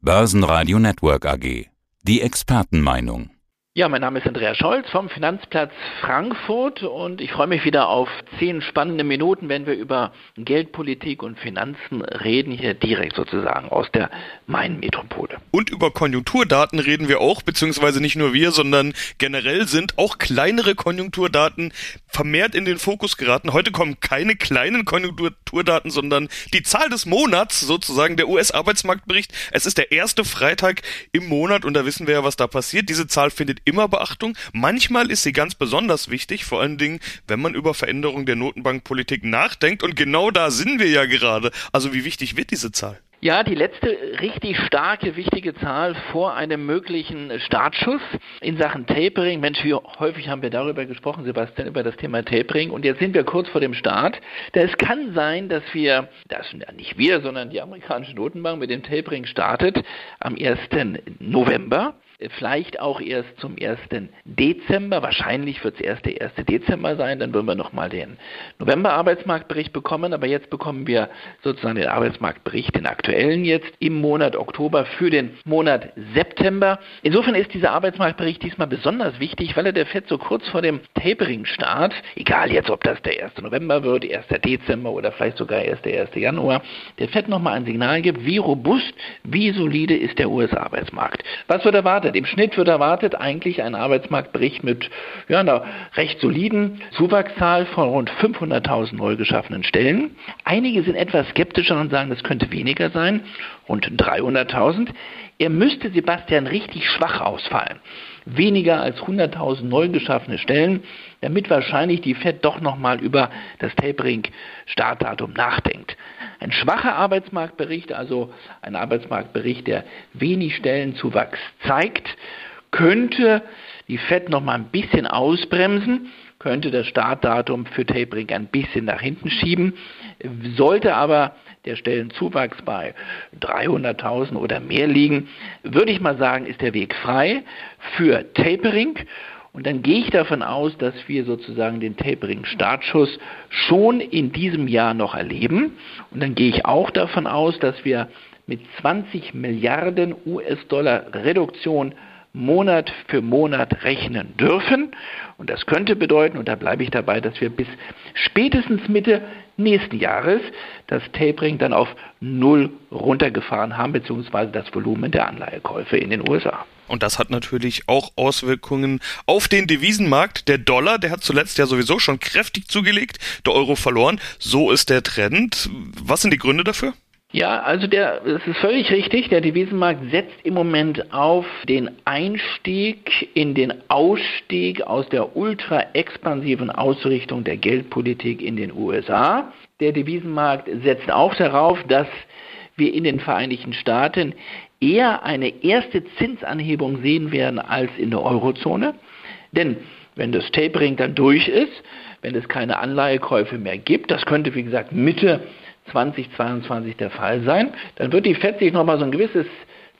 Börsenradio Network AG. Die Expertenmeinung. Ja, mein Name ist Andreas Scholz vom Finanzplatz Frankfurt und ich freue mich wieder auf zehn spannende Minuten, wenn wir über Geldpolitik und Finanzen reden, hier direkt sozusagen aus der Main-Metropole. Und über Konjunkturdaten reden wir auch, beziehungsweise nicht nur wir, sondern generell sind auch kleinere Konjunkturdaten vermehrt in den Fokus geraten. Heute kommen keine kleinen Konjunkturdaten, sondern die Zahl des Monats, sozusagen der US-Arbeitsmarktbericht. Es ist der erste Freitag im Monat und da wissen wir ja, was da passiert. Diese Zahl findet immer Beachtung. Manchmal ist sie ganz besonders wichtig, vor allen Dingen, wenn man über Veränderung der Notenbankpolitik nachdenkt. Und genau da sind wir ja gerade. Also wie wichtig wird diese Zahl? Ja, die letzte richtig starke, wichtige Zahl vor einem möglichen Startschuss in Sachen Tapering. Mensch, wie häufig haben wir darüber gesprochen, Sebastian, über das Thema Tapering. Und jetzt sind wir kurz vor dem Start. Da es kann sein, dass wir, das nicht wir, sondern die amerikanische Notenbank mit dem Tapering startet am 1. November vielleicht auch erst zum 1. Dezember. Wahrscheinlich wird es erst der 1. Dezember sein, dann würden wir nochmal den November-Arbeitsmarktbericht bekommen, aber jetzt bekommen wir sozusagen den Arbeitsmarktbericht, den aktuellen jetzt im Monat Oktober für den Monat September. Insofern ist dieser Arbeitsmarktbericht diesmal besonders wichtig, weil er der FED so kurz vor dem Tapering-Start, egal jetzt ob das der 1. November wird, 1. Dezember oder vielleicht sogar erst der 1. Januar, der FED nochmal ein Signal gibt, wie robust, wie solide ist der US-Arbeitsmarkt. Was wird erwartet? Erwartet. Im Schnitt wird erwartet eigentlich ein Arbeitsmarktbericht mit ja, einer recht soliden Zuwachszahl von rund 500.000 neu geschaffenen Stellen. Einige sind etwas skeptischer und sagen, das könnte weniger sein, rund 300.000. Er müsste Sebastian richtig schwach ausfallen. Weniger als 100.000 neu geschaffene Stellen, damit wahrscheinlich die Fed doch nochmal über das Tapering-Startdatum nachdenkt. Ein schwacher Arbeitsmarktbericht, also ein Arbeitsmarktbericht, der wenig Stellenzuwachs zeigt, könnte die Fed noch mal ein bisschen ausbremsen, könnte das Startdatum für Tapering ein bisschen nach hinten schieben, sollte aber der Stellenzuwachs bei 300.000 oder mehr liegen, würde ich mal sagen, ist der Weg frei für Tapering und dann gehe ich davon aus, dass wir sozusagen den Tapering-Startschuss schon in diesem Jahr noch erleben. Und dann gehe ich auch davon aus, dass wir mit 20 Milliarden US-Dollar Reduktion Monat für Monat rechnen dürfen. Und das könnte bedeuten, und da bleibe ich dabei, dass wir bis spätestens Mitte nächsten Jahres das Tapering dann auf Null runtergefahren haben, beziehungsweise das Volumen der Anleihekäufe in den USA. Und das hat natürlich auch Auswirkungen auf den Devisenmarkt. Der Dollar, der hat zuletzt ja sowieso schon kräftig zugelegt, der Euro verloren. So ist der Trend. Was sind die Gründe dafür? Ja, also der, das ist völlig richtig. Der Devisenmarkt setzt im Moment auf den Einstieg in den Ausstieg aus der ultra expansiven Ausrichtung der Geldpolitik in den USA. Der Devisenmarkt setzt auch darauf, dass wir in den Vereinigten Staaten eher eine erste Zinsanhebung sehen werden als in der Eurozone. Denn wenn das Tapering dann durch ist, wenn es keine Anleihekäufe mehr gibt, das könnte wie gesagt Mitte 2022 der Fall sein, dann wird die FED sich nochmal so ein gewisses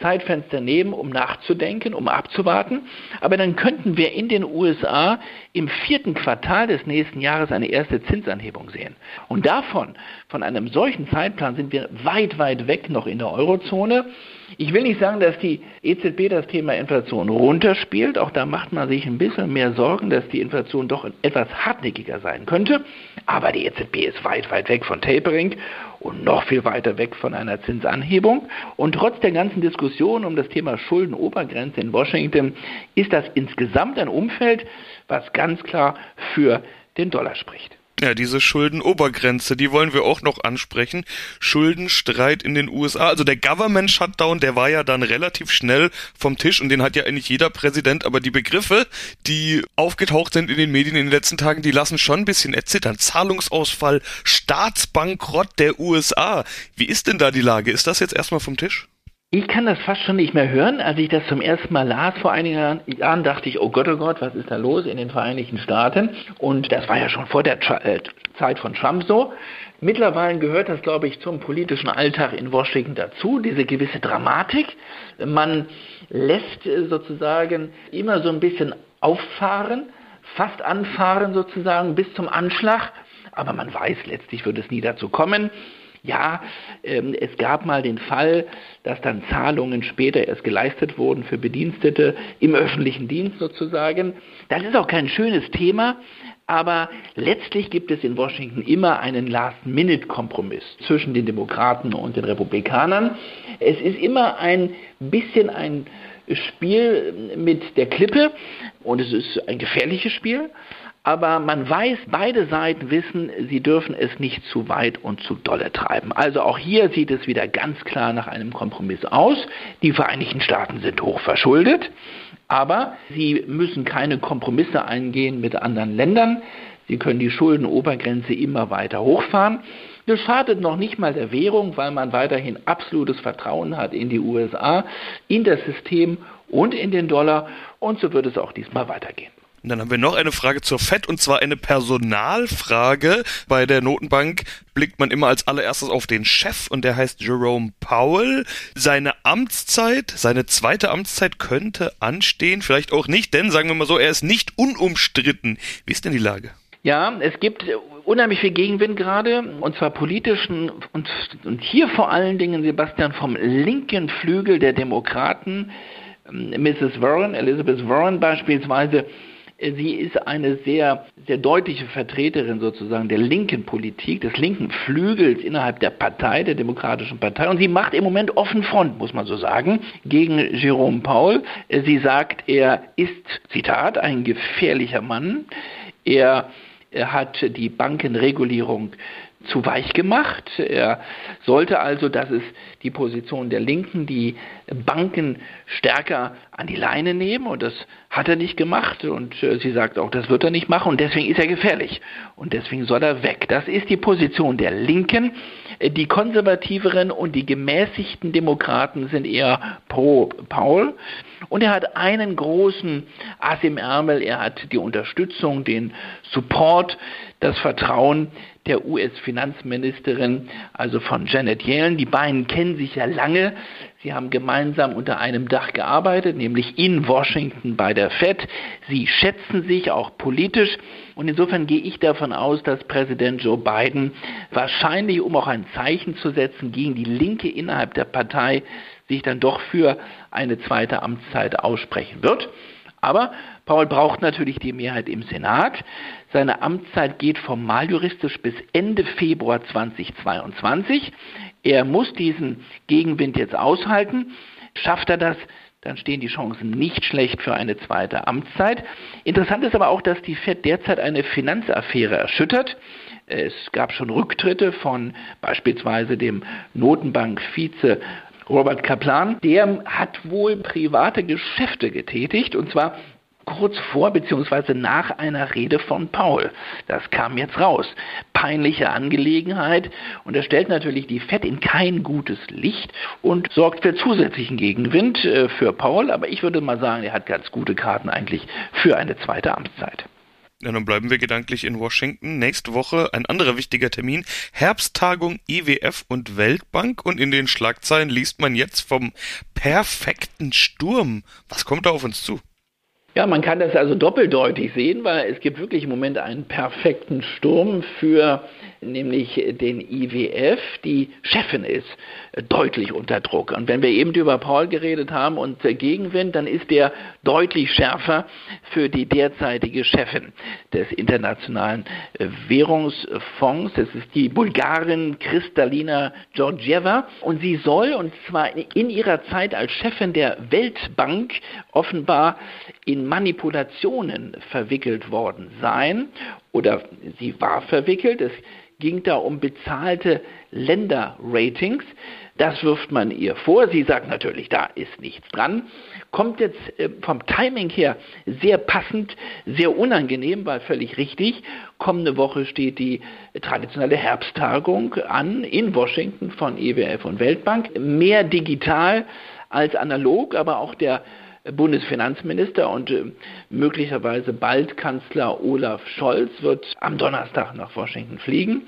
Zeitfenster nehmen, um nachzudenken, um abzuwarten. Aber dann könnten wir in den USA im vierten Quartal des nächsten Jahres eine erste Zinsanhebung sehen. Und davon, von einem solchen Zeitplan, sind wir weit, weit weg noch in der Eurozone. Ich will nicht sagen, dass die EZB das Thema Inflation runterspielt. Auch da macht man sich ein bisschen mehr Sorgen, dass die Inflation doch etwas hartnäckiger sein könnte. Aber die EZB ist weit, weit weg von Tapering und noch viel weiter weg von einer Zinsanhebung. Und trotz der ganzen Diskussion um das Thema Schuldenobergrenze in Washington ist das insgesamt ein Umfeld, was ganz klar für den Dollar spricht. Ja, diese Schuldenobergrenze, die wollen wir auch noch ansprechen. Schuldenstreit in den USA. Also der Government Shutdown, der war ja dann relativ schnell vom Tisch und den hat ja eigentlich jeder Präsident. Aber die Begriffe, die aufgetaucht sind in den Medien in den letzten Tagen, die lassen schon ein bisschen erzittern. Zahlungsausfall, Staatsbankrott der USA. Wie ist denn da die Lage? Ist das jetzt erstmal vom Tisch? Ich kann das fast schon nicht mehr hören. Als ich das zum ersten Mal las vor einigen Jahren, dachte ich, oh Gott, oh Gott, was ist da los in den Vereinigten Staaten? Und das war ja schon vor der äh, Zeit von Trump so. Mittlerweile gehört das, glaube ich, zum politischen Alltag in Washington dazu, diese gewisse Dramatik. Man lässt äh, sozusagen immer so ein bisschen auffahren, fast anfahren sozusagen bis zum Anschlag. Aber man weiß, letztlich wird es nie dazu kommen. Ja, ähm, es gab mal den Fall, dass dann Zahlungen später erst geleistet wurden für Bedienstete im öffentlichen Dienst sozusagen. Das ist auch kein schönes Thema, aber letztlich gibt es in Washington immer einen Last-Minute-Kompromiss zwischen den Demokraten und den Republikanern. Es ist immer ein bisschen ein Spiel mit der Klippe und es ist ein gefährliches Spiel. Aber man weiß, beide Seiten wissen, sie dürfen es nicht zu weit und zu dolle treiben. Also auch hier sieht es wieder ganz klar nach einem Kompromiss aus. Die Vereinigten Staaten sind hoch verschuldet. Aber sie müssen keine Kompromisse eingehen mit anderen Ländern. Sie können die Schuldenobergrenze immer weiter hochfahren. Das schadet noch nicht mal der Währung, weil man weiterhin absolutes Vertrauen hat in die USA, in das System und in den Dollar. Und so wird es auch diesmal weitergehen. Und dann haben wir noch eine Frage zur FED und zwar eine Personalfrage. Bei der Notenbank blickt man immer als allererstes auf den Chef und der heißt Jerome Powell. Seine Amtszeit, seine zweite Amtszeit könnte anstehen, vielleicht auch nicht, denn sagen wir mal so, er ist nicht unumstritten. Wie ist denn die Lage? Ja, es gibt unheimlich viel Gegenwind gerade, und zwar politischen und, und hier vor allen Dingen, Sebastian, vom linken Flügel der Demokraten. Mrs. Ähm, Warren, Elizabeth Warren beispielsweise, Sie ist eine sehr, sehr deutliche Vertreterin sozusagen der linken Politik, des linken Flügels innerhalb der Partei, der Demokratischen Partei. Und sie macht im Moment offen Front, muss man so sagen, gegen Jerome Paul. Sie sagt, er ist, Zitat, ein gefährlicher Mann. Er, er hat die Bankenregulierung zu weich gemacht. Er sollte also, das ist die Position der Linken, die Banken stärker an die Leine nehmen und das hat er nicht gemacht und äh, sie sagt auch, das wird er nicht machen und deswegen ist er gefährlich und deswegen soll er weg. Das ist die Position der Linken. Äh, die konservativeren und die gemäßigten Demokraten sind eher pro Paul und er hat einen großen Ass im Ärmel, er hat die Unterstützung, den Support, das Vertrauen der US-Finanzministerin, also von Janet Yellen. Die beiden kennen sich ja lange. Sie haben gemeinsam unter einem Dach gearbeitet, nämlich in Washington bei der Fed. Sie schätzen sich auch politisch. Und insofern gehe ich davon aus, dass Präsident Joe Biden wahrscheinlich, um auch ein Zeichen zu setzen gegen die Linke innerhalb der Partei, sich dann doch für eine zweite Amtszeit aussprechen wird. Aber Paul braucht natürlich die Mehrheit im Senat. Seine Amtszeit geht formal juristisch bis Ende Februar 2022. Er muss diesen Gegenwind jetzt aushalten. Schafft er das, dann stehen die Chancen nicht schlecht für eine zweite Amtszeit. Interessant ist aber auch, dass die Fed derzeit eine Finanzaffäre erschüttert. Es gab schon Rücktritte von beispielsweise dem Notenbank-Vize Robert Kaplan. Der hat wohl private Geschäfte getätigt und zwar kurz vor bzw. nach einer Rede von Paul. Das kam jetzt raus. Peinliche Angelegenheit und er stellt natürlich die FED in kein gutes Licht und sorgt für zusätzlichen Gegenwind äh, für Paul, aber ich würde mal sagen, er hat ganz gute Karten eigentlich für eine zweite Amtszeit. Ja, dann bleiben wir gedanklich in Washington. Nächste Woche ein anderer wichtiger Termin. Herbsttagung IWF und Weltbank. Und in den Schlagzeilen liest man jetzt vom perfekten Sturm. Was kommt da auf uns zu? Ja, man kann das also doppeldeutig sehen, weil es gibt wirklich im Moment einen perfekten Sturm für nämlich den IWF. Die Chefin ist deutlich unter Druck. Und wenn wir eben über Paul geredet haben und Gegenwind, dann ist der deutlich schärfer für die derzeitige Chefin des Internationalen Währungsfonds. Das ist die Bulgarin Kristalina Georgieva. Und sie soll, und zwar in ihrer Zeit als Chefin der Weltbank, offenbar in Manipulationen verwickelt worden sein oder sie war verwickelt. Es ging da um bezahlte Länderratings. Das wirft man ihr vor. Sie sagt natürlich, da ist nichts dran. Kommt jetzt äh, vom Timing her sehr passend, sehr unangenehm, weil völlig richtig. Kommende Woche steht die traditionelle Herbsttagung an in Washington von EWF und Weltbank. Mehr digital als analog, aber auch der Bundesfinanzminister und äh, möglicherweise bald Kanzler Olaf Scholz wird am Donnerstag nach Washington fliegen.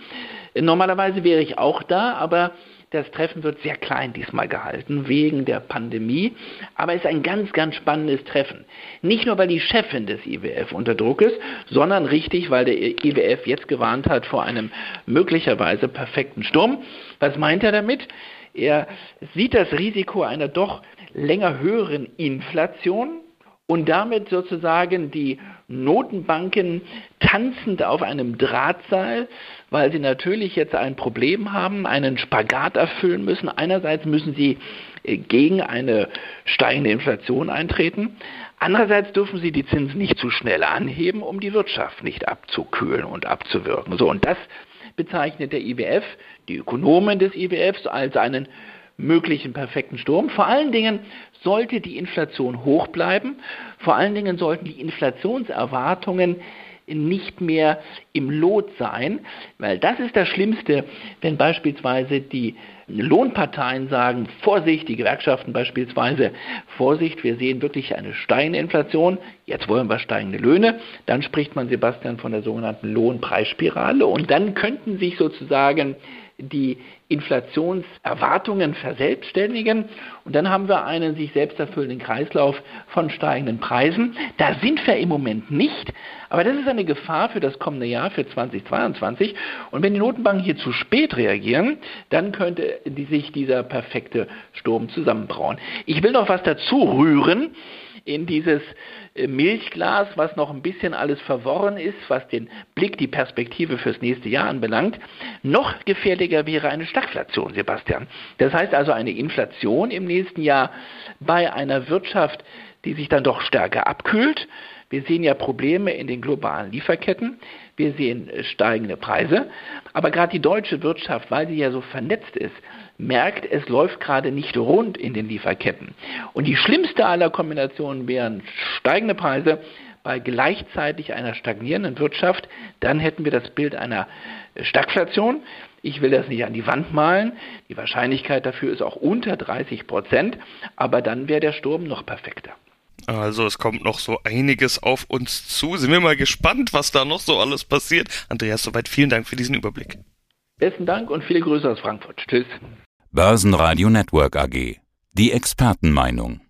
Normalerweise wäre ich auch da, aber Das Treffen wird sehr klein diesmal gehalten, wegen der Pandemie. Aber es ist ein ganz, ganz spannendes Treffen. Nicht nur, weil die Chefin des IWF unter Druck ist, sondern richtig, weil der IWF jetzt gewarnt hat vor einem möglicherweise perfekten Sturm. Was meint er damit? Er sieht das Risiko einer doch länger höheren Inflation und damit sozusagen die Notenbanken tanzend auf einem Drahtseil, weil sie natürlich jetzt ein Problem haben, einen Spagat erfüllen müssen. Einerseits müssen sie äh, gegen eine steigende Inflation eintreten. Andererseits dürfen sie die Zinsen nicht zu schnell anheben, um die Wirtschaft nicht abzukühlen und abzuwirken. So, und das bezeichnet der IWF, die Ökonomen des IWFs, als einen möglichen perfekten Sturm. Vor allen Dingen sollte die Inflation hoch bleiben. Vor allen Dingen sollten die Inflationserwartungen nicht mehr im Lot sein, weil das ist das Schlimmste, wenn beispielsweise die Lohnparteien sagen, Vorsicht, die Gewerkschaften beispielsweise, Vorsicht, wir sehen wirklich eine steigende Inflation, jetzt wollen wir steigende Löhne, dann spricht man, Sebastian, von der sogenannten Lohnpreisspirale und dann könnten sich sozusagen die Inflationserwartungen verselbstständigen und dann haben wir einen sich selbst erfüllenden Kreislauf von steigenden Preisen. Da sind wir im Moment nicht, aber das ist eine Gefahr für das kommende Jahr, für 2022 und wenn die Notenbanken hier zu spät reagieren, dann könnte sich dieser perfekte Sturm zusammenbrauen. Ich will noch was dazu rühren in dieses äh, Milchglas, was noch ein bisschen alles verworren ist, was den Blick, die Perspektive fürs nächste Jahr anbelangt. Noch gefährlicher wäre eine Stagflation, Sebastian. Das heißt also eine Inflation im nächsten Jahr bei einer Wirtschaft, die sich dann doch stärker abkühlt. Wir sehen ja Probleme in den globalen Lieferketten. Wir sehen äh, steigende Preise. Aber gerade die deutsche Wirtschaft, weil sie ja so vernetzt ist, merkt, es läuft gerade nicht rund in den Lieferketten. Und die schlimmste aller Kombinationen wären steigende Preise bei gleichzeitig einer stagnierenden Wirtschaft. Dann hätten wir das Bild einer Stagflation. Ich will das nicht an die Wand malen. Die Wahrscheinlichkeit dafür ist auch unter 30 Prozent. Aber dann wäre der Sturm noch perfekter. Also es kommt noch so einiges auf uns zu. Sind wir mal gespannt, was da noch so alles passiert. Andreas, soweit vielen Dank für diesen Überblick. Besten Dank und viele Grüße aus Frankfurt. Tschüss. Börsenradio Network AG. Die Expertenmeinung.